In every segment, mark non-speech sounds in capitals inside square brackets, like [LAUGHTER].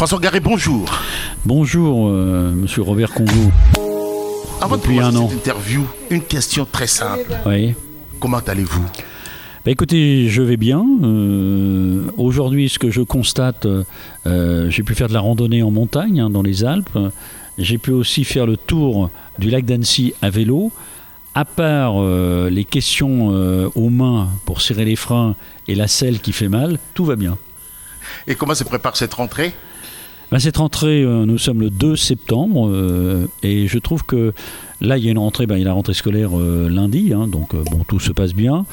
François Garé, bonjour. Bonjour, euh, monsieur Robert Congo. Avant de Depuis commencer un an. cette interview, une question très simple. Oui. Comment allez-vous? Bah, écoutez, je vais bien. Euh, Aujourd'hui, ce que je constate, euh, j'ai pu faire de la randonnée en montagne, hein, dans les Alpes. J'ai pu aussi faire le tour du lac d'Annecy à vélo. À part euh, les questions aux mains pour serrer les freins et la selle qui fait mal, tout va bien. Et comment se prépare cette rentrée? Ben, cette rentrée, euh, nous sommes le 2 septembre euh, et je trouve que là, il y a une rentrée, ben, il y a la rentrée scolaire euh, lundi, hein, donc bon, tout se passe bien.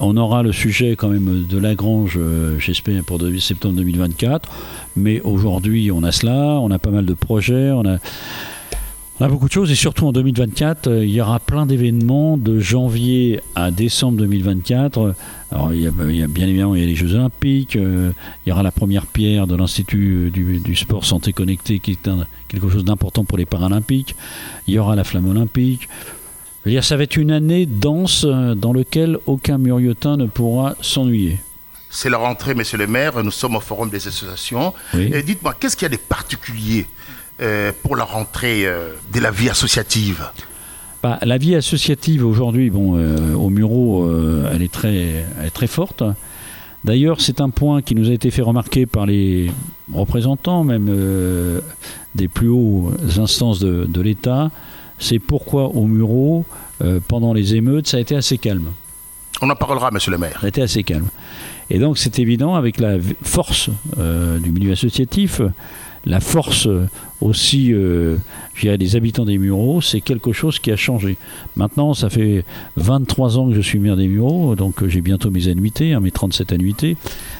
On aura le sujet quand même de Lagrange, j'espère, pour de- septembre 2024. Mais aujourd'hui, on a cela, on a pas mal de projets, on a, on a beaucoup de choses et surtout en 2024, euh, il y aura plein d'événements de janvier à décembre 2024. Alors, il y a, il y a bien évidemment il y a les Jeux Olympiques, euh, il y aura la première pierre de l'Institut euh, du, du sport santé connecté qui est un- quelque chose d'important pour les Paralympiques. Il y aura la flamme olympique. Je veux dire, ça va être une année dense dans laquelle aucun muriotin ne pourra s'ennuyer. C'est la rentrée, monsieur le maire. Nous sommes au Forum des associations. Oui. Et dites-moi, qu'est-ce qu'il y a de particulier pour la rentrée euh, de la vie associative? Bah, la vie associative aujourd'hui, bon, euh, au Muro, euh, elle, est très, elle est très forte. D'ailleurs, c'est un point qui nous a été fait remarquer par les représentants, même euh, des plus hautes instances de, de l'État. C'est pourquoi au Muro, euh, pendant les émeutes, ça a été assez calme. On en parlera, monsieur le maire. Ça a été assez calme. Et donc c'est évident avec la force euh, du milieu associatif, la force euh, aussi euh, des habitants des Mureaux, c'est quelque chose qui a changé. Maintenant, ça fait 23 ans que je suis maire des Mureaux, donc euh, j'ai bientôt mes annuités, hein, mes 37 annuités.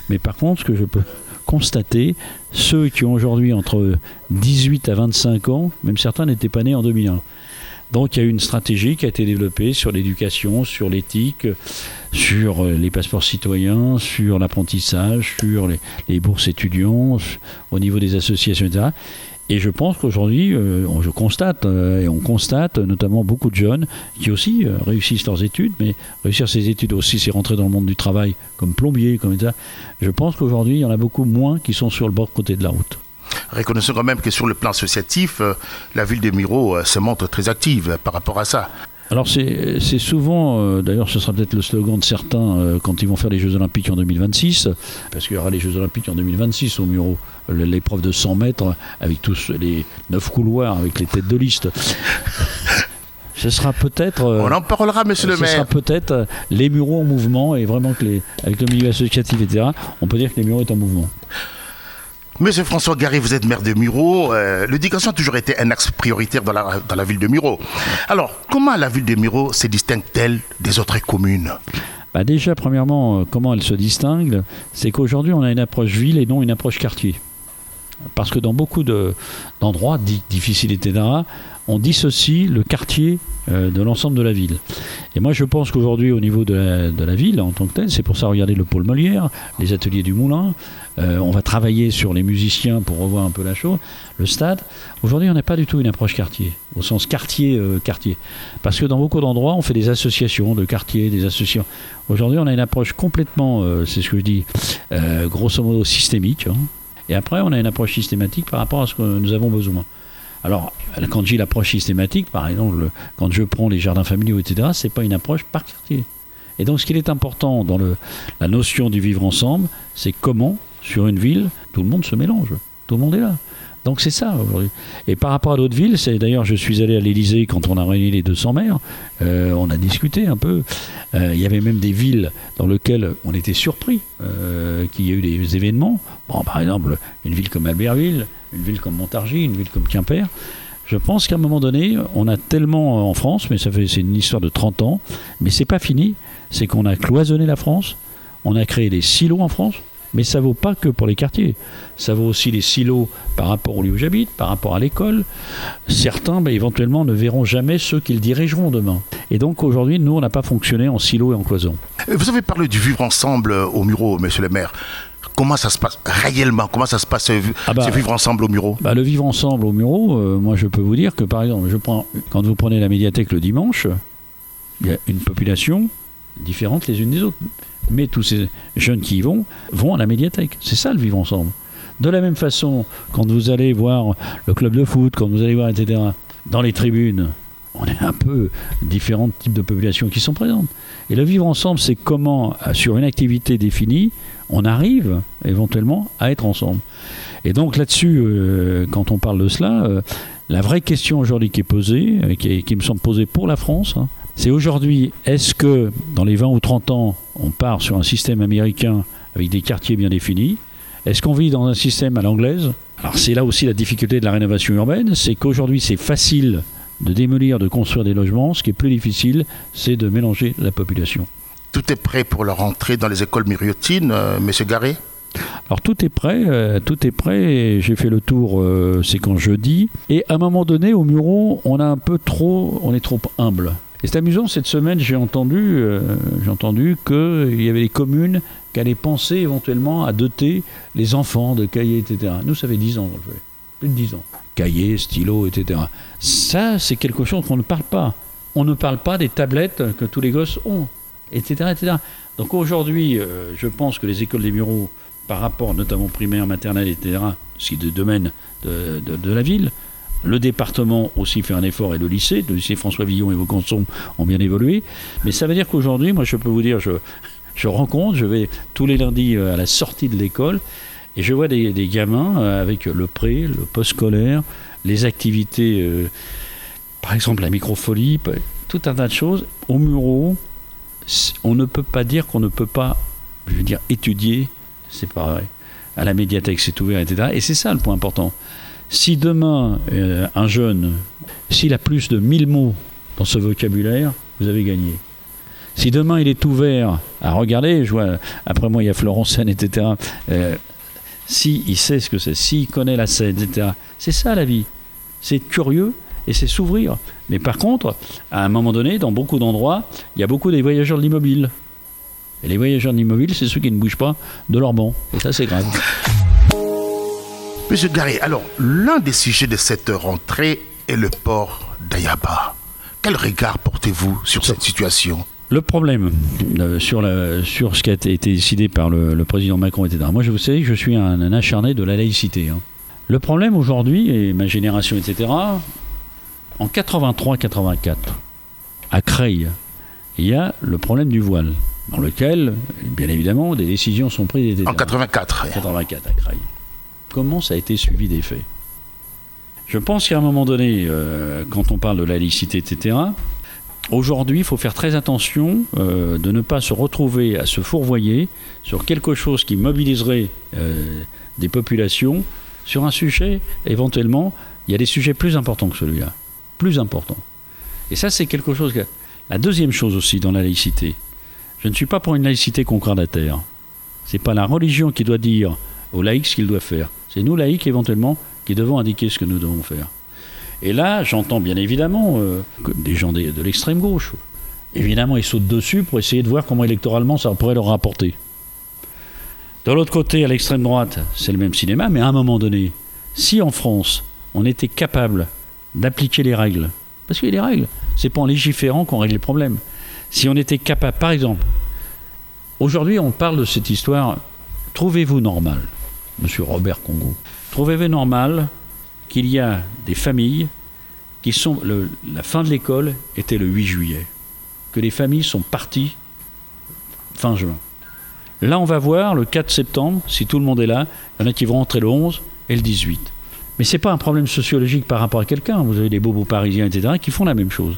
Mais par contre, ce que je peux constater, ceux qui ont aujourd'hui entre 18 à 25 ans, même certains n'étaient pas nés en 2001. Donc il y a une stratégie qui a été développée sur l'éducation, sur l'éthique, sur euh, les passeports citoyens, sur l'apprentissage, sur les, bourses étudiants, au niveau des associations, etc. Et je pense qu'aujourd'hui, euh, je constate, euh, et on constate notamment beaucoup de jeunes qui aussi réussissent leurs études, mais réussir ses études aussi, c'est rentrer dans le monde du travail comme plombier, comme ça. Je pense qu'aujourd'hui, il y en a beaucoup moins qui sont sur le bord côté de la route. Reconnaissons quand même que sur le plan associatif, euh, la ville de Miro euh, se montre très active euh, par rapport à ça. Alors c'est souvent, euh, d'ailleurs ce sera peut-être le slogan de certains euh, quand ils vont faire les Jeux Olympiques en 2026, parce qu'il y aura les Jeux Olympiques en 2026 au Muro, l'épreuve de 100 mètres avec tous les neuf couloirs, avec les têtes de liste. Ce sera peut-être... On en parlera, monsieur le ce sera maire. peut-être les Mureaux en mouvement et vraiment que les, avec le milieu associatif, etc., on peut dire que les Mureaux est en mouvement. Monsieur François Garry, vous êtes maire de Miro. Euh, L'éducation a toujours été un axe prioritaire dans la, ville de Miro. Alors, comment la ville de Miro se distingue-t-elle des autres communes? Bah déjà, premièrement, euh, comment elle se distingue? C'est qu'aujourd'hui, on a une approche ville et non une approche quartier. Parce que dans beaucoup de- d'endroits difficiles, etc., on dissocie le quartier euh, de l'ensemble de la ville. Et moi, je pense qu'aujourd'hui, au niveau de la, ville en tant que telle, c'est pour ça, regardez le pôle Molière, les ateliers du Moulin, euh, on va travailler sur les musiciens pour revoir un peu la chose, le stade. Aujourd'hui, on n'a pas du tout une approche quartier, au sens quartier-quartier. Parce que dans beaucoup d'endroits, on fait des associations de quartiers, des associations. Aujourd'hui, on a une approche complètement, euh, c'est ce que je dis, euh, grosso modo systémique. hein. Et après, on a une approche systématique par rapport à ce que nous avons besoin. Alors, quand j'ai l'approche systématique, par exemple, le- quand je prends les jardins familiaux, etc., c'est pas une approche par quartier. Et donc, ce qui est important dans la notion du vivre ensemble, c'est comment, sur une ville, tout le monde se mélange. Tout le monde est là. Donc, c'est ça aujourd'hui. Et par rapport à d'autres villes, c'est d'ailleurs, je suis allé à l'Élysée quand on a réuni les 200 maires, euh, on a discuté un peu. Euh, il y avait même des villes dans lesquelles on était surpris euh, qu'il y ait eu des événements. Bon, par exemple, une ville comme Albertville, une ville comme Montargis, une ville comme Quimper. Je pense qu'à un moment donné, on a tellement euh, en France, mais ça fait c'est une histoire de 30 ans, mais c'est pas fini. C'est qu'on a cloisonné la France, on a créé des silos en France, mais ça vaut pas que pour les quartiers. Ça vaut aussi les silos par rapport au lieu où j'habite, par rapport à l'école. Certains, ben, éventuellement, ne verront jamais ceux qu'ils dirigeront demain. Et donc aujourd'hui, nous, on n'a pas fonctionné en silo et en cloison. Vous avez parlé du vivre ensemble euh, au Muro, monsieur le maire. Comment ça se passe réellement? Comment ça se passe Ah bah, vivre ensemble au Muro? Bah, le vivre ensemble au Muro, euh, moi je peux vous dire que par exemple, je prends, quand vous prenez la médiathèque le dimanche, il y a une population différente les unes des autres. Mais tous ces jeunes qui y vont, vont à la médiathèque. C'est ça le vivre ensemble. De la même façon, quand vous allez voir le club de foot, quand vous allez voir, etc., dans les tribunes, on est un peu différents types de populations qui sont présentes. Et le vivre ensemble, c'est comment, sur une activité définie, on arrive éventuellement à être ensemble. Et donc là-dessus, euh, quand on parle de cela, euh, la vraie question aujourd'hui qui est posée, euh, qui, me semble posée pour la France, hein, c'est aujourd'hui, est-ce que dans les 20 ou 30 ans, on part sur un système américain avec des quartiers bien définis Est-ce qu'on vit dans un système à l'anglaise? Alors c'est là aussi la difficulté de la rénovation urbaine, c'est qu'aujourd'hui c'est facile de démolir, de construire des logements. Ce qui est plus difficile, c'est de mélanger la population. Tout est prêt pour leur entrée dans les écoles myriotines, euh, Monsieur Garé? Alors tout est prêt, euh, tout est prêt. J'ai fait le tour, euh, c'est quand jeudi. Et à un moment donné, au Muro, on a un peu trop, on est trop humble. Et c'est amusant, cette semaine, j'ai entendu, j'ai entendu qu'il y avait des communes qui allaient penser éventuellement à doter les enfants de cahiers, etc. Nous, ça fait 10 ans. Plus de 10 ans cahiers, stylos, etc. Ça, c'est quelque chose qu'on ne parle pas. On ne parle pas des tablettes que tous les gosses ont, etc. Donc aujourd'hui, euh, je pense que les écoles des bureaux, par rapport notamment primaire, maternelle, etc., ce qui est de domaine de, la ville, le département aussi fait un effort et le lycée, le lycée François Villon et Vaucanson ont bien évolué. Mais ça veut dire qu'aujourd'hui, moi je peux vous dire, je, je rencontre, je vais tous les lundis euh, à la sortie de l'école et je vois des, gamins euh, avec le pré, le post-scolaire, les activités, par exemple la microfolie, tout un tas de choses. Au Muro, on ne peut pas dire qu'on ne peut pas, je veux dire, étudier, c'est pas vrai. À la médiathèque, c'est ouvert, etc. Et c'est ça le point important. Si demain, euh, un jeune, s'il a plus de 1000 mots dans ce vocabulaire, vous avez gagné. Si demain il est ouvert à regarder, je vois, après moi il y a Florence Seine, etc si il sait ce que c'est, s'il connaît la scène, etc. C'est ça la vie. C'est curieux et c'est s'ouvrir. Mais par contre, à un moment donné, dans beaucoup d'endroits, il y a beaucoup des voyageurs de l'immobile. Et les voyageurs de l'immobile, c'est ceux qui ne bougent pas de leur banc. Et ça, c'est grave. Monsieur Garé, alors, l'un des sujets de cette rentrée est le port d'Ayaba. Quel regard portez-vous sur cette situation? Le problème euh, sur, sur ce qui a été décidé par le, président Macron, etc. Moi, je vous sais que je suis un, acharné de la laïcité. Hein. Le problème aujourd'hui, et ma génération, etc., en 83-84, à Creil, il y a le problème du voile, dans lequel, bien évidemment, des décisions sont prises. En 84. 84 à Creil. Comment ça a été suivi des faits? Je pense qu'à un moment donné, euh, quand on parle de la laïcité, etc., Aujourd'hui, il faut faire très attention euh, de ne pas se retrouver à se fourvoyer sur quelque chose qui mobiliserait euh, des populations sur un sujet, éventuellement, il y a des sujets plus importants que celui-là. Plus importants. Et ça, c'est quelque chose. La deuxième chose aussi dans la laïcité, je ne suis pas pour une laïcité concordataire. Ce n'est pas la religion qui doit dire aux laïcs ce qu'ils doivent faire. C'est nous, laïcs, éventuellement, qui devons indiquer ce que nous devons faire. Et là, j'entends bien évidemment euh, des gens de, l'extrême gauche. Évidemment, ils sautent dessus pour essayer de voir comment électoralement ça pourrait leur rapporter. De l'autre côté, à l'extrême droite, c'est le même cinéma, mais à un moment donné, si en France, on était capable d'appliquer les règles, parce qu'il y a des règles, c'est pas en légiférant qu'on règle les problèmes. Si on était capable, par exemple, aujourd'hui on parle de cette histoire, trouvez-vous normal, monsieur Robert Congo, trouvez-vous normal qu'il y a des familles qui sont. la fin de l'école était le 8 juillet. Que les familles sont parties fin juin. Là, on va voir le 4 septembre, si tout le monde est là, il y en a qui vont rentrer le 11 et le 18. Mais ce n'est pas un problème sociologique par rapport à quelqu'un. Vous avez des bobos parisiens, etc., qui font la même chose.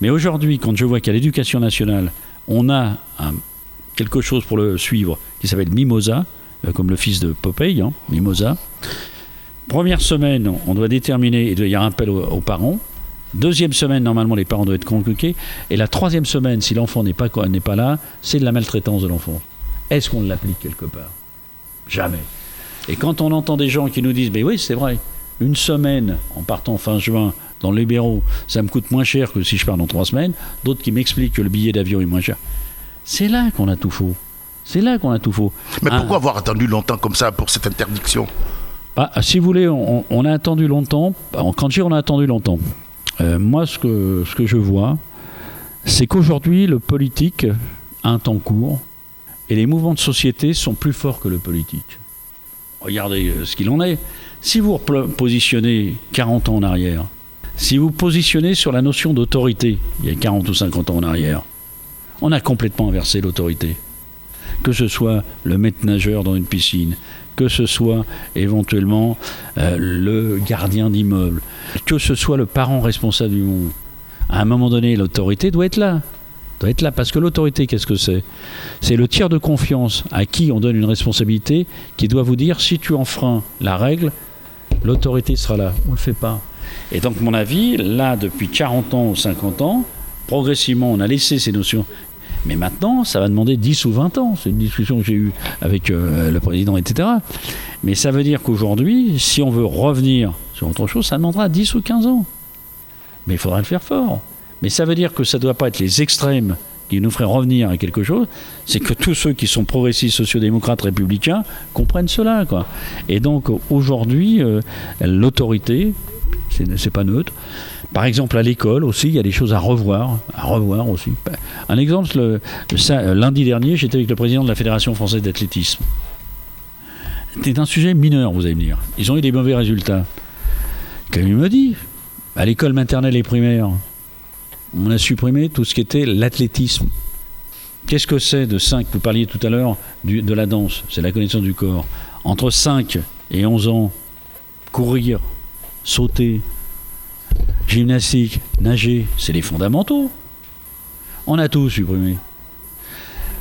Mais aujourd'hui, quand je vois qu'à l'éducation nationale, on a quelque chose pour le suivre qui s'appelle Mimosa, euh, comme le fils de Popeye, hein, Mimosa, Première semaine, on doit déterminer, il y a un appel aux, parents. Deuxième semaine, normalement, les parents doivent être convoqués. Et la troisième semaine, si l'enfant n'est pas, n'est pas là, c'est de la maltraitance de l'enfant. Est-ce qu'on l'applique quelque part? Jamais. Et quand on entend des gens qui nous disent, mais oui, c'est vrai, une semaine en partant fin juin dans les bureaux, ça me coûte moins cher que si je pars dans trois semaines, d'autres qui m'expliquent que le billet d'avion est moins cher. C'est là qu'on a tout faux. C'est là qu'on a tout faux. Mais pourquoi avoir attendu longtemps comme ça pour cette interdiction? Bah, si vous voulez, on, a attendu longtemps. Quand je dis on a attendu longtemps, euh, moi, ce que, ce que je vois, c'est qu'aujourd'hui, le politique a un temps court et les mouvements de société sont plus forts que le politique. Regardez euh, ce qu'il en est. Si vous positionnez 40 ans en arrière, si vous positionnez sur la notion d'autorité, il y a 40 ou 50 ans en arrière, on a complètement inversé l'autorité. Que ce soit le maître nageur dans une piscine, que ce soit éventuellement euh, le gardien d'immeuble, que ce soit le parent responsable du monde. À un moment donné, l'autorité doit être là. Doit être là parce que l'autorité, qu'est-ce que c'est? C'est le tiers de confiance à qui on donne une responsabilité qui doit vous dire si tu enfreins la règle, l'autorité sera là. On ne le fait pas. Et donc, mon avis, là, depuis 40 ans ou 50 ans, progressivement, on a laissé ces notions. Mais maintenant, ça va demander 10 ou 20 ans. C'est une discussion que j'ai eue avec euh, le président, etc. Mais ça veut dire qu'aujourd'hui, si on veut revenir sur autre chose, ça demandera 10 ou 15 ans. Mais il faudra le faire fort. Mais ça veut dire que ça ne doit pas être les extrêmes qui nous feraient revenir à quelque chose, c'est que tous ceux qui sont progressistes, sociodémocrates, républicains comprennent cela. Quoi. Et donc aujourd'hui, euh, l'autorité, c'est pas neutre. Par exemple, à l'école aussi, il y a des choses à revoir, à revoir aussi. Un exemple, le, lundi dernier, j'étais avec le président de la Fédération française d'athlétisme. C'était un sujet mineur, vous allez me dire. Ils ont eu des mauvais résultats. Comme il me dit, à l'école maternelle et primaire, on a supprimé tout ce qui était l'athlétisme. Qu'est-ce que c'est de 5 Vous parliez tout à l'heure de la danse, c'est la connaissance du corps. Entre 5 et 11 ans, courir, sauter, gymnastique, nager, c'est les fondamentaux. On a tout supprimé.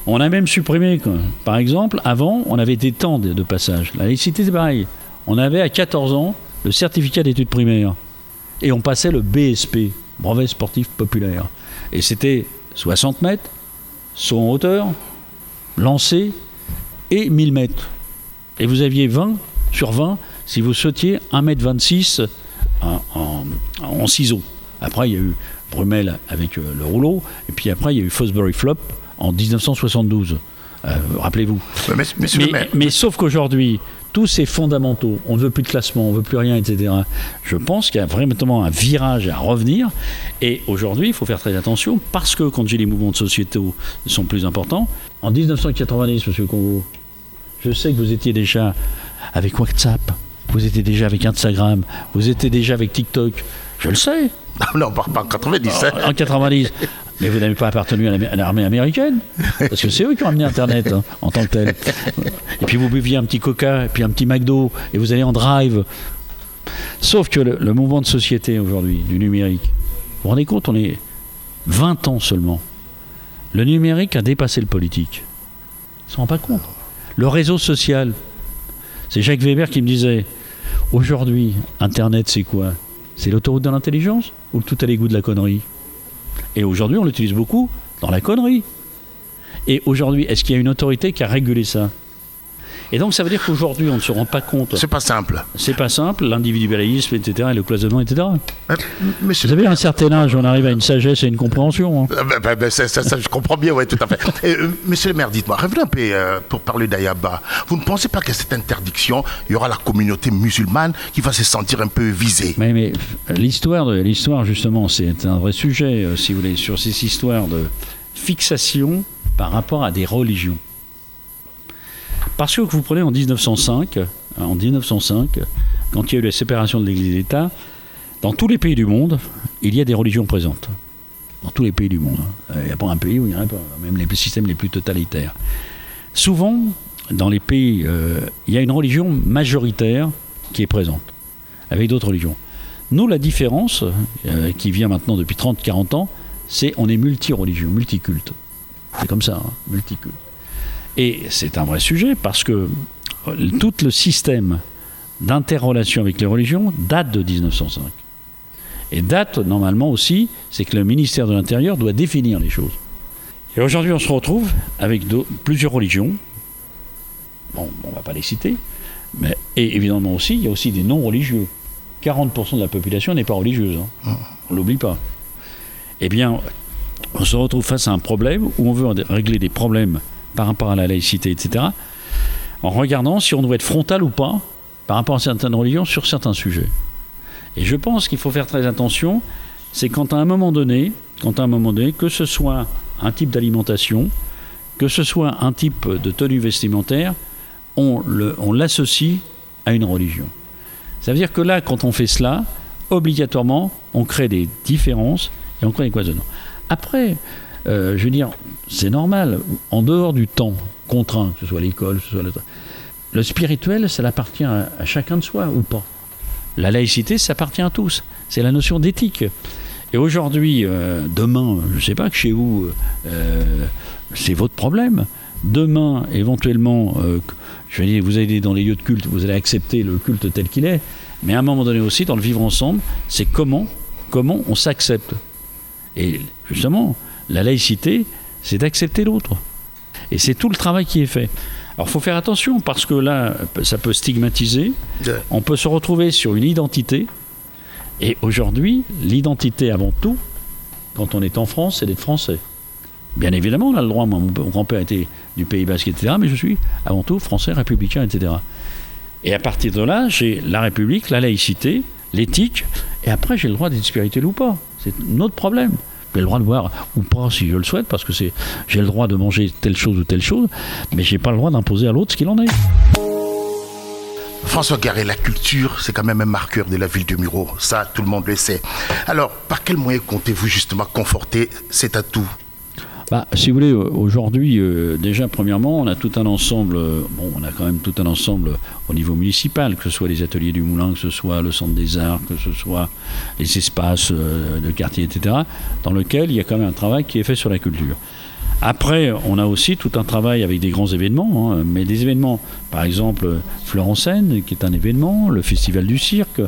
On a même supprimé, par exemple, avant, on avait des temps de, passage. La laïcité, c'est pareil. On avait à 14 ans le certificat d'études primaires. Et on passait le BSP, brevet sportif populaire. Et c'était 60 mètres, saut en hauteur, lancé et 1000 mètres. Et vous aviez 20 sur 20 si vous sautiez 1m26 en, en, ciseaux. Après, il y a eu Brumel avec euh, le rouleau, et puis après, il y a eu Fosbury Flop en 1972. Euh, rappelez-vous. Mais, sauf qu'aujourd'hui, tous ces fondamentaux, on ne veut plus de classement, on ne veut plus rien, etc. Je pense qu'il y a vraiment un virage à revenir. Et aujourd'hui, il faut faire très attention parce que quand j'ai les mouvements de société sont plus importants, en 1990, M. Congo, je sais que vous étiez déjà avec WhatsApp, vous étiez déjà avec Instagram, vous étiez déjà avec TikTok. Je le sais. Ah, [LAUGHS] non, pas en 90. En, en 90. Mais vous n'avez pas appartenu à l'armée américaine Parce que c'est eux qui ont amené Internet hein, en tant que tel. Et puis vous buviez un petit coca, et puis un petit McDo, et vous allez en drive. Sauf que le, mouvement de société aujourd'hui, du numérique, vous vous rendez compte, on est 20 ans seulement. Le numérique a dépassé le politique. Ils ne se rendent pas compte. Le réseau social, c'est Jacques Weber qui me disait, aujourd'hui, Internet c'est quoi? C'est l'autoroute de l'intelligence ou tout à l'égout de la connerie? Et aujourd'hui, on l'utilise beaucoup dans la connerie. Et aujourd'hui, est-ce qu'il y a une autorité qui a régulé ça? Et donc ça veut dire qu'aujourd'hui on ne se rend pas compte. C'est pas simple. C'est pas simple, l'individualisme, etc., et le cloisonnement, etc. Euh, Vous savez, à un certain âge, on arrive à une sagesse et une compréhension. Hein. Euh, bah, bah, bah, ça, je comprends bien, oui, tout à fait. Euh, monsieur le maire, dites-moi, revenez un peu pour parler d'Ayaba. Vous ne pensez pas que cette interdiction, il y aura la communauté musulmane qui va se sentir un peu visée? Mais, mais l'histoire, l'histoire justement, c'est un vrai sujet, si vous voulez, sur ces histoires de fixation par rapport à des religions. Parce que vous prenez en 1905, euh, en 1905, quand il y a eu la séparation de l'Église et de l'État, dans tous les pays du monde, il y a des religions présentes. Dans tous les pays du monde. Il n'y a pas un pays où il n'y en a pas, même les systèmes les plus totalitaires. Souvent, dans les pays, euh, il y a une religion majoritaire qui est présente, avec d'autres religions. Nous, la différence, euh, qui vient maintenant depuis 30-40 ans, c'est on est multi-religion, multiculte. C'est comme ça, hein, multiculte. Et c'est un vrai sujet parce que tout le système d'interrelation avec les religions date de 1905. Et date normalement aussi, c'est que le ministère de l'Intérieur doit définir les choses. Et aujourd'hui, on se retrouve avec plusieurs religions. Bon, on ne va pas les citer. Mais, et évidemment aussi, il y a aussi des non-religieux. 40% de la population n'est pas religieuse. Hein. On ne l'oublie pas. Eh bien, on se retrouve face à un problème où on veut régler des problèmes par rapport à la laïcité, etc., en regardant si on doit être frontal ou pas par rapport à certaines religions sur certains sujets. Et je pense qu'il faut faire très attention, c'est quand à un moment donné, quand à un moment donné, que ce soit un type d'alimentation, que ce soit un type de tenue vestimentaire, on l'associe à une religion. Ça veut dire que là, quand on fait cela, obligatoirement, on crée des différences et on crée des cloisonnements. Après, euh, je veux dire, c'est normal, en dehors du temps contraint, que ce soit l'école, que ce soit le, le spirituel, ça appartient à, chacun de soi ou pas? La laïcité, ça appartient à tous. C'est la notion d'éthique. Et aujourd'hui, euh, demain, je ne sais pas que chez vous, euh, c'est votre problème. Demain, éventuellement, je vais dire, vous allez dans les lieux de culte, vous allez accepter le culte tel qu'il est. Mais à un moment donné aussi, dans le vivre ensemble, c'est comment, comment on s'accepte. Et justement, la laïcité, c'est d'accepter l'autre. Et c'est tout le travail qui est fait. Alors il faut faire attention parce que là, ça peut stigmatiser. On peut se retrouver sur une identité. Et aujourd'hui, l'identité avant tout, quand on est en France, c'est d'être français. Bien évidemment, on a le droit. Moi, mon grand-père était du Pays Basque, etc. Mais je suis avant tout français, républicain, etc. Et à partir de là, j'ai la République, la laïcité, l'éthique, et après j'ai le droit d'être spirituel ou pas. C'est notre problème. J'ai le droit de voir ou pas si je le souhaite, parce que c'est j'ai le droit de manger telle chose ou telle chose, mais j'ai pas le droit d'imposer à l'autre ce qu'il en est. François Garret, la culture, c'est quand même un marqueur de la ville de Muro. Ça, tout le monde le sait. Alors, par quel moyen comptez-vous justement conforter cet atout? Bah, si vous voulez, aujourd'hui, euh, déjà, premièrement, on a tout un ensemble, euh, bon, on a quand même tout un ensemble au niveau municipal, que ce soit les ateliers du Moulin, que ce soit le centre des arts, que ce soit les espaces euh, de quartier, etc., dans lequel il y a quand même un travail qui est fait sur la culture. Après, on a aussi tout un travail avec des grands événements, hein, mais des événements, par exemple, Fleur en scène, qui est un événement, le Festival du cirque,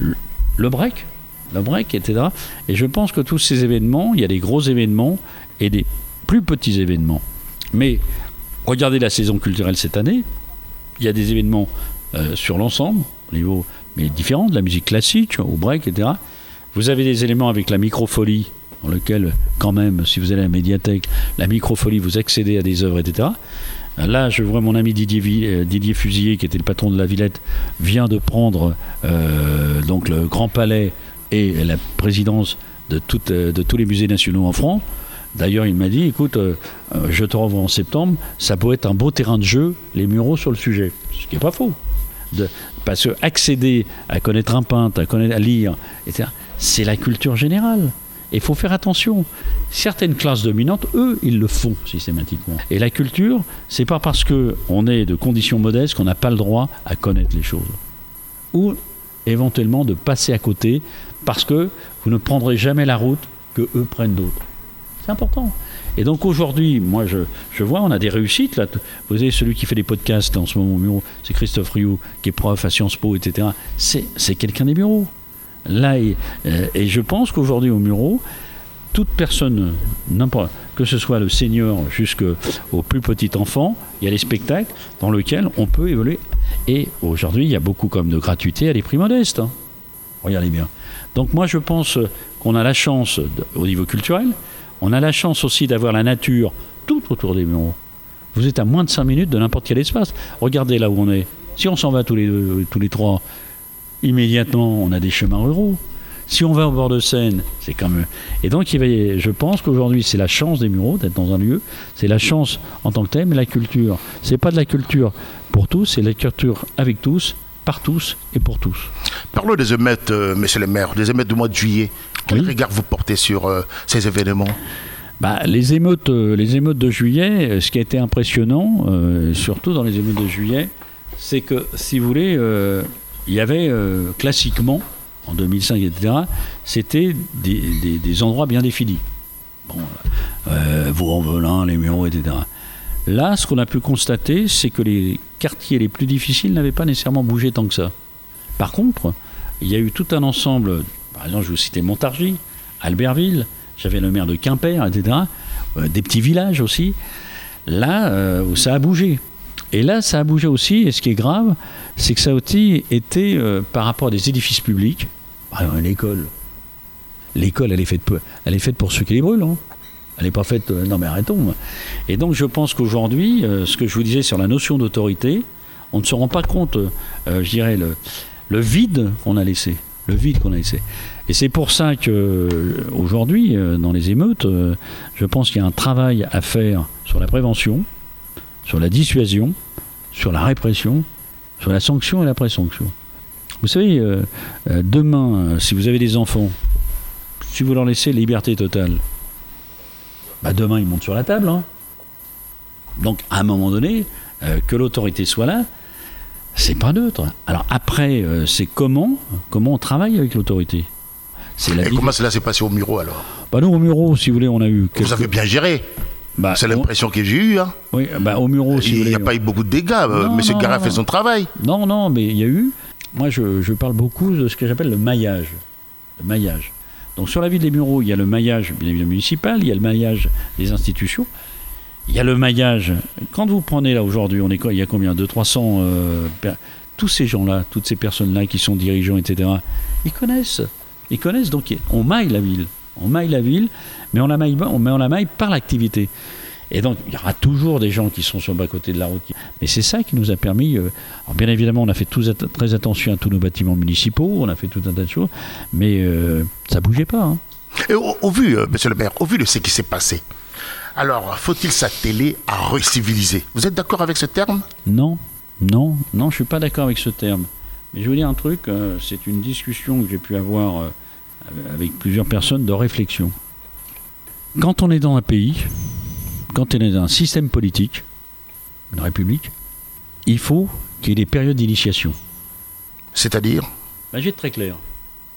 le break, le break, etc. Et je pense que tous ces événements, il y a des gros événements et des plus petits événements. Mais regardez la saison culturelle cette année, il y a des événements euh, sur l'ensemble, au niveau mais différents, de la musique classique, au break, etc. Vous avez des éléments avec la microfolie, dans lequel, quand même, si vous allez à la médiathèque, la microfolie, vous accédez à des œuvres, etc. Là, je vois mon ami Didier, euh, Didier Fusilier, qui était le patron de la Villette, vient de prendre euh, donc le Grand Palais et la présidence de, de tous les musées nationaux en France. D'ailleurs, il m'a dit, écoute, euh, euh, je te revois en septembre, ça peut être un beau terrain de jeu, les muraux sur le sujet. Ce qui n'est pas faux. Parce que accéder à connaître un peintre, à, connaître, à lire, etc., c'est la culture générale. Et il faut faire attention. Certaines classes dominantes, eux, ils le font systématiquement. Et la culture, c'est pas parce qu'on est de conditions modestes qu'on n'a pas le droit à connaître les choses. Ou éventuellement de passer à côté parce que vous ne prendrez jamais la route que eux prennent d'autres. C'est important. Et donc aujourd'hui, moi je, vois, on a des réussites. Là. Vous avez celui qui fait des podcasts en ce moment au bureau, c'est Christophe Rioux, qui est prof à Sciences Po, etc. C'est quelqu'un des bureaux. Là, et, euh, et je pense qu'aujourd'hui au bureau, toute personne, que ce soit le senior jusqu'au plus petit enfant, il y a des spectacles dans lesquels on peut évoluer. Et aujourd'hui, il y a beaucoup comme de gratuité à des prix modestes. Hein. Regardez bien. Donc moi, je pense qu'on a la chance, au niveau culturel, on a la chance aussi d'avoir la nature tout autour des bureaux. Vous êtes à moins de 5 minutes de n'importe quel espace. Regardez là où on est. Si on s'en va tous les, tous les trois, immédiatement, on a des chemins ruraux. Si on va au bord de Seine, c'est quand même. Et donc, je pense qu'aujourd'hui, c'est la chance des Mureaux d'être dans un lieu. C'est la chance en tant que mais la culture. C'est pas de la culture pour tous, c'est la culture avec tous, par tous et pour tous. Parlons des émeutes, euh, monsieur le maire, des émeutes du mois de juillet. Quel regard vous portez sur euh, ces événements? Bah, les, émeutes, euh, les émeutes de juillet, euh, ce qui a été impressionnant, surtout dans les émeutes de juillet, c'est que, si vous voulez, il y avait classiquement, en 2005, etc., c'était des, endroits bien définis. Bon, Vaux-en-Velin, les Mureaux, etc. Là, ce qu'on a pu constater, c'est que les quartiers les plus difficiles n'avaient pas nécessairement bougé tant que ça. Par contre, il y a eu tout un ensemble par exemple, je vous citais Montargis, Albertville, j'avais le maire de Quimper, etc. Euh, des petits villages aussi. Là, euh, ça a bougé. Et là, ça a bougé aussi, et ce qui est grave, c'est que ça aussi été euh, par rapport à des édifices publics. Par exemple, l'école. L'école, elle, est faite pour, elle faite pour ceux qui les brûlent. Hein. Elle n'est pas faite. non, mais arrêtons. Et donc, je pense qu'aujourd'hui, ce que je vous disais sur la notion d'autorité, on ne se rend pas compte, je dirais, le vide qu'on a laissé le vide qu'on a laissé. Et c'est pour ça que euh, aujourd'hui, euh, dans les émeutes, euh, je pense qu'il y a un travail à faire sur la prévention, sur la dissuasion, sur la répression, sur la sanction et la présanction. Vous savez, demain, si vous avez des enfants, si vous leur laissez liberté totale, bah demain ils montent sur la table. hein. Donc à un moment donné, que l'autorité soit là, c'est pas neutre. Alors après, euh, c'est comment, comment on travaille avec l'autorité? C'est la Et comment cela s'est passé au Miro alors? Bah nous au Muro, si vous voulez, on a eu. Vous avez bien géré. Bah, C'est on- l'impression que j'ai eue. Hein. Oui, bah au Muro, si vous Il voulez. n'y a pas eu beaucoup de dégâts. euh, Non, Monsieur Gara fait son travail. Non, non, mais il y a eu. Moi, je, je parle beaucoup de ce que j'appelle le maillage. Le maillage. Donc, sur la ville des bureaux, il y a le maillage bien évidemment municipal, il y a le maillage des institutions, il y a le maillage. Quand vous prenez là aujourd'hui, on est Il y a combien De 300 euh, Tous ces gens-là, toutes ces personnes-là qui sont dirigeants, etc., ils connaissent. Ils connaissent, donc on maille la ville. On maille la ville, mais on la maille, on, la maille par l'activité. Et donc, il y aura toujours des gens qui sont sur le bas-côté de la route. Mais c'est ça qui nous a permis. euh, alors, bien évidemment, on a fait très attention à tous nos bâtiments municipaux, on a fait tout un tas de choses, mais euh, ça bougeait pas. hein. Et au, au vu, euh, monsieur le maire, au vu de ce qui s'est passé, alors faut-il s'atteler à reciviliser? Vous êtes d'accord avec ce terme? Non, non, non, je suis pas d'accord avec ce terme. Mais je vais vous dire un truc, euh, c'est une discussion que j'ai pu avoir euh, avec plusieurs personnes de réflexion. Quand on est dans un pays, quand on est dans un système politique, une république, il faut qu'il y ait des périodes d'initiation. C'est-à-dire? Ben, je vais être très clair.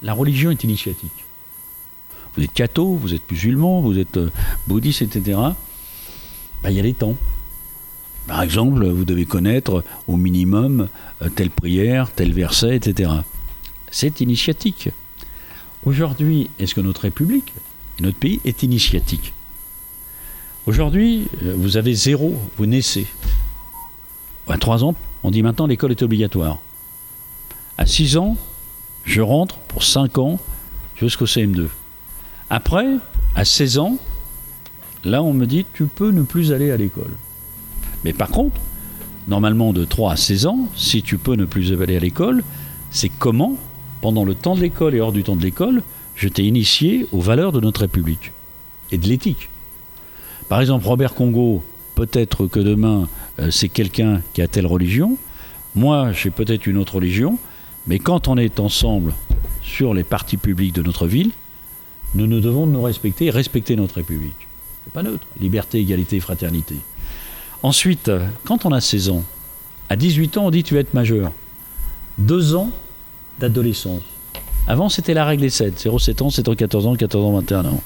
La religion est initiatique. Vous êtes catho, vous êtes musulman, vous êtes euh, bouddhiste, etc. Ben, il y a des temps. Par exemple, vous devez connaître au minimum euh, telle prière, tel verset, etc. C'est initiatique. Aujourd'hui, est-ce que notre République, notre pays est initiatique? Aujourd'hui, euh, vous avez zéro, vous naissez. À 3 ans, on dit maintenant l'école est obligatoire. À 6 ans, je rentre pour 5 ans jusqu'au CM2. Après, à 16 ans, là on me dit tu peux ne plus aller à l'école. Mais par contre, normalement de 3 à 16 ans, si tu peux ne plus aller à l'école, c'est comment, pendant le temps de l'école et hors du temps de l'école, je t'ai initié aux valeurs de notre République et de l'éthique. Par exemple, Robert Congo, peut-être que demain euh, c'est quelqu'un qui a telle religion, moi j'ai peut-être une autre religion, mais quand on est ensemble sur les partis publics de notre ville, nous nous devons nous respecter et respecter notre République. C'est pas neutre. Liberté, égalité, fraternité. Ensuite, euh, quand on a 16 ans, à 18 ans, on dit tu vas être majeur. Deux ans d'adolescence. Avant, c'était la règle des 7. 0, 7 ans, 7 ans, 14 ans, 14 ans, 21 ans.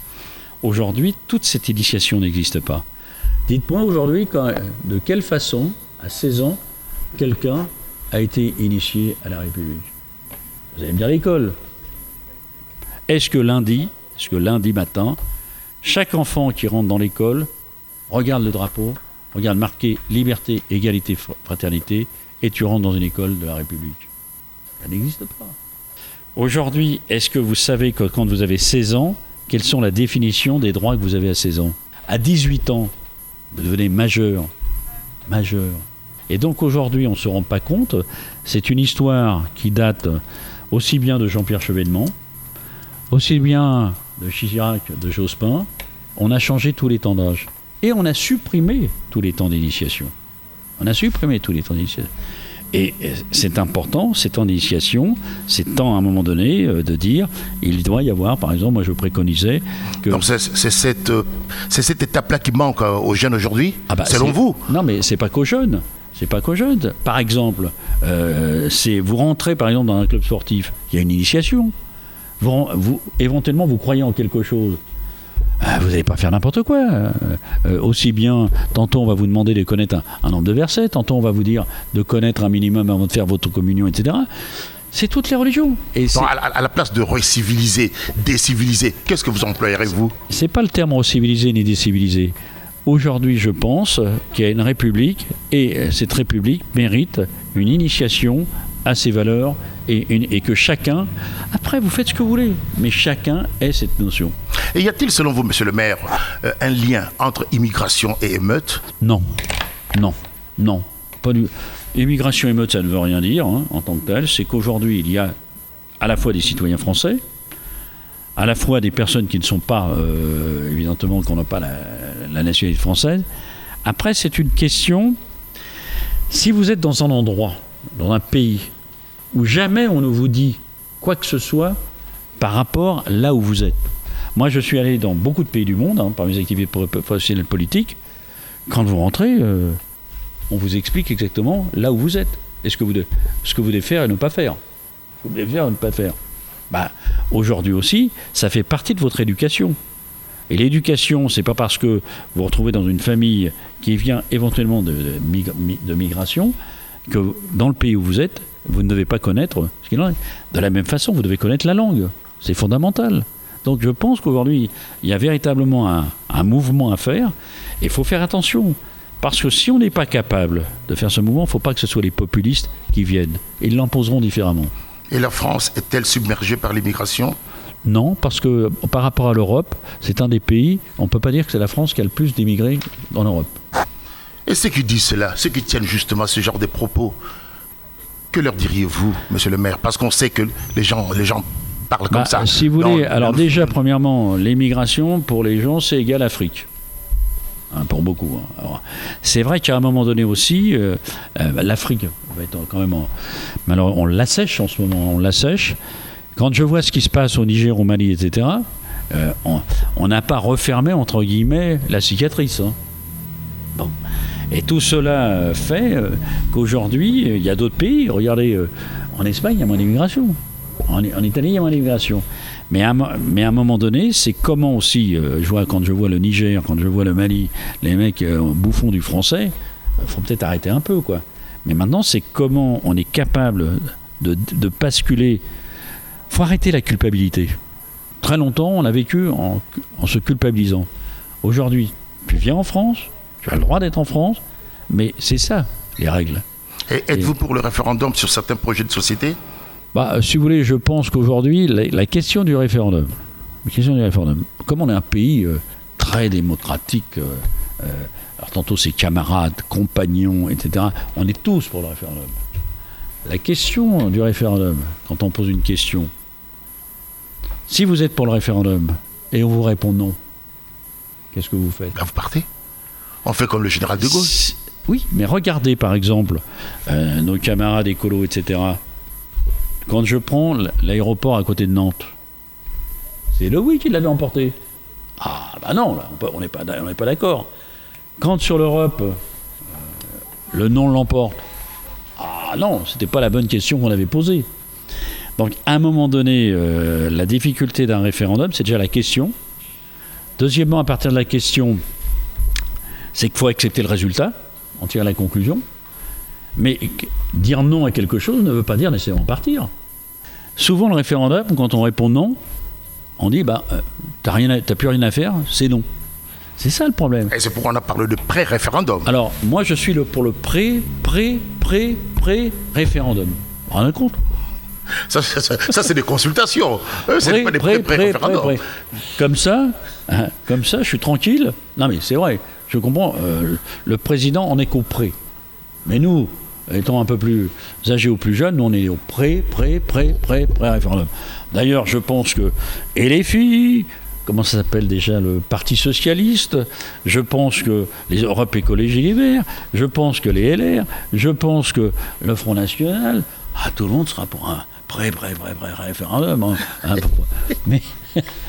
Aujourd'hui, toute cette initiation n'existe pas. Dites-moi aujourd'hui quand- de quelle façon, à 16 ans, quelqu'un a été initié à la République. Vous allez me dire l'école. Est-ce que lundi, est-ce que lundi matin, chaque enfant qui rentre dans l'école regarde le drapeau, regarde marqué liberté, égalité, fr- fraternité, et tu rentres dans une école de la République Ça n'existe pas. Aujourd'hui, est-ce que vous savez que quand vous avez 16 ans, quelles sont la définition des droits que vous avez à 16 ans? À 18 ans, vous devenez majeur. Majeur. Et donc aujourd'hui, on ne se rend pas compte, c'est une histoire qui date aussi bien de Jean-Pierre Chevènement, aussi bien de Chirac, de Jospin. On a changé tous les temps d'âge. Et on a supprimé tous les temps d'initiation. On a supprimé tous les temps d'initiation. Et c'est important, ces temps d'initiation, c'est temps à un moment donné euh, de dire, il doit y avoir, par exemple, moi je préconisais que... Donc c'est cette, euh, cette étape-là qui manque euh, aux jeunes aujourd'hui, Ah bah, selon vous? Non, mais c'est pas qu'aux jeunes. C'est pas qu'aux jeunes. Par exemple, c'est vous rentrez par exemple dans un club sportif, il y a une initiation. Vous, vous- éventuellement, vous croyez en quelque chose. Ah, vous n'allez pas faire n'importe quoi. Euh, euh, aussi bien, tantôt on va vous demander de connaître un, un nombre de versets, tantôt on va vous dire de connaître un minimum avant de faire votre communion, etc. C'est toutes les religions. Et à, la- à la place de reciviliser, déciviliser, qu'est-ce que vous employerez-vous? C'est pas le terme civilisé ni décivilisé. Aujourd'hui, je pense qu'il y a une république et euh, cette république mérite une initiation à ses valeurs et, et que chacun, après vous faites ce que vous voulez, mais chacun ait cette notion. Et y a-t-il, selon vous, monsieur le maire, euh, un lien entre immigration et émeute? Non, non, non, pas du. Immigration émeute, ça ne veut rien dire hein, en tant que tel. C'est qu'aujourd'hui, il y a à la fois des citoyens français, à la fois des personnes qui ne sont pas, euh, évidemment, qu'on n'a pas la, la nationalité française. Après, c'est une question. Si vous êtes dans un endroit, dans un pays où jamais on ne vous dit quoi que ce soit par rapport là où vous êtes. Moi, je suis allé dans beaucoup de pays du monde, hein, par mes activités professionnelles politiques. Quand vous rentrez, euh, on vous explique exactement là où vous êtes et ce que vous, devez, faire et ne pas faire. Ce que vous devez faire et ne pas faire. Bah, Aujourd'hui aussi, ça fait partie de votre éducation. Et l'éducation, c'est pas parce que vous vous retrouvez dans une famille qui vient éventuellement de, migration que dans le pays où vous êtes, vous ne devez pas connaître ce qu'il en est. De la même façon, vous devez connaître la langue. C'est fondamental. Donc je pense qu'aujourd'hui, il y a véritablement un, un mouvement à faire. Et il faut faire attention. Parce que si on n'est pas capable de faire ce mouvement, il ne faut pas que ce soit les populistes qui viennent. Ils l'imposeront différemment. Et la France est-elle submergée par l'immigration? Non, parce que par rapport à l'Europe, c'est un des pays, on ne peut pas dire que c'est la France qui a le plus d'immigrés en Europe. Et ceux qui disent cela, ceux qui tiennent justement ce genre de propos, que leur diriez-vous, monsieur le maire? Parce qu'on sait que les gens, les gens parlent comme bah, ça. Si vous voulez, alors déjà, premièrement, l'immigration, pour les gens, c'est égal Afrique. Hein, pour beaucoup. Hein. C'est vrai qu'à un moment donné aussi, euh, euh, l'Afrique va être quand même. Alors, on l'assèche en ce moment, on l'assèche. Quand je vois ce qui se passe au Niger, au Mali, etc., euh, on n'a pas refermé, entre guillemets, la cicatrice. Hein. Bon. Et tout cela fait qu'aujourd'hui, il y a d'autres pays. Regardez, en Espagne, il y a moins d'immigration. En, Italie, il y a moins d'immigration. Mais à, un moment donné, c'est comment aussi, euh, je vois, quand je vois le Niger, quand je vois le Mali, les mecs euh, bouffons du français, il euh, faut peut-être arrêter un peu, quoi. Mais maintenant, c'est comment on est capable de, de basculer. faut arrêter la culpabilité. Très longtemps, on a vécu en, en se culpabilisant. Aujourd'hui, tu viens en France, tu as le droit d'être en France, mais c'est ça, les règles. Et êtes-vous pour le référendum sur certains projets de société? Bah, si vous voulez, je pense qu'aujourd'hui, la, question du référendum, la question du référendum, comme on est un pays euh, très démocratique, euh, euh, alors tantôt c'est camarades, compagnons, etc., on est tous pour le référendum. La question du référendum, quand on pose une question, si vous êtes pour le référendum et on vous répond non, qu'est-ce que vous faites? Ben, Vous partez. On fait comme le général de Gaulle. Oui, mais regardez par exemple nos camarades écolos, etc. Quand je prends l'aéroport à côté de Nantes, c'est le oui qui l'avait emporté. Ah, bah non, là, on n'est pas, pas d'accord. Quand sur l'Europe, euh, le non l'emporte, ah non, c'était pas la bonne question qu'on avait posée. Donc, à un moment donné, euh, la difficulté d'un référendum, c'est déjà la question. Deuxièmement, à partir de la question, c'est qu'il faut accepter le résultat, on tire la conclusion. Mais dire non à quelque chose ne veut pas dire nécessairement partir. Souvent, le référendum, quand on répond non, on dit bah, euh, t'as, plus rien à faire, c'est non. C'est ça le problème. Et c'est pourquoi on a parlé de pré-référendum. Alors, moi, je suis le, pour le pré, pré, pré, pré-référendum. Rendez compte? Ça, c'est des consultations. C'est pas des pré, pré, pré, Comme ça, hein, comme ça, je suis tranquille. Non, mais c'est vrai. Je comprends. Euh, le président en est qu'au pré. Mais nous, étant un peu plus âgés ou plus jeunes, nous on est au pré, pré, pré, pré, pré référendum. D'ailleurs, je pense que et les filles, comment ça s'appelle déjà le Parti socialiste, je pense que les Europe Écologie Les Verts, je pense que les LR, je pense que le Front National, ah, tout le monde sera pour un pré, pré, pré, pré référendum. Hein. [LAUGHS] mais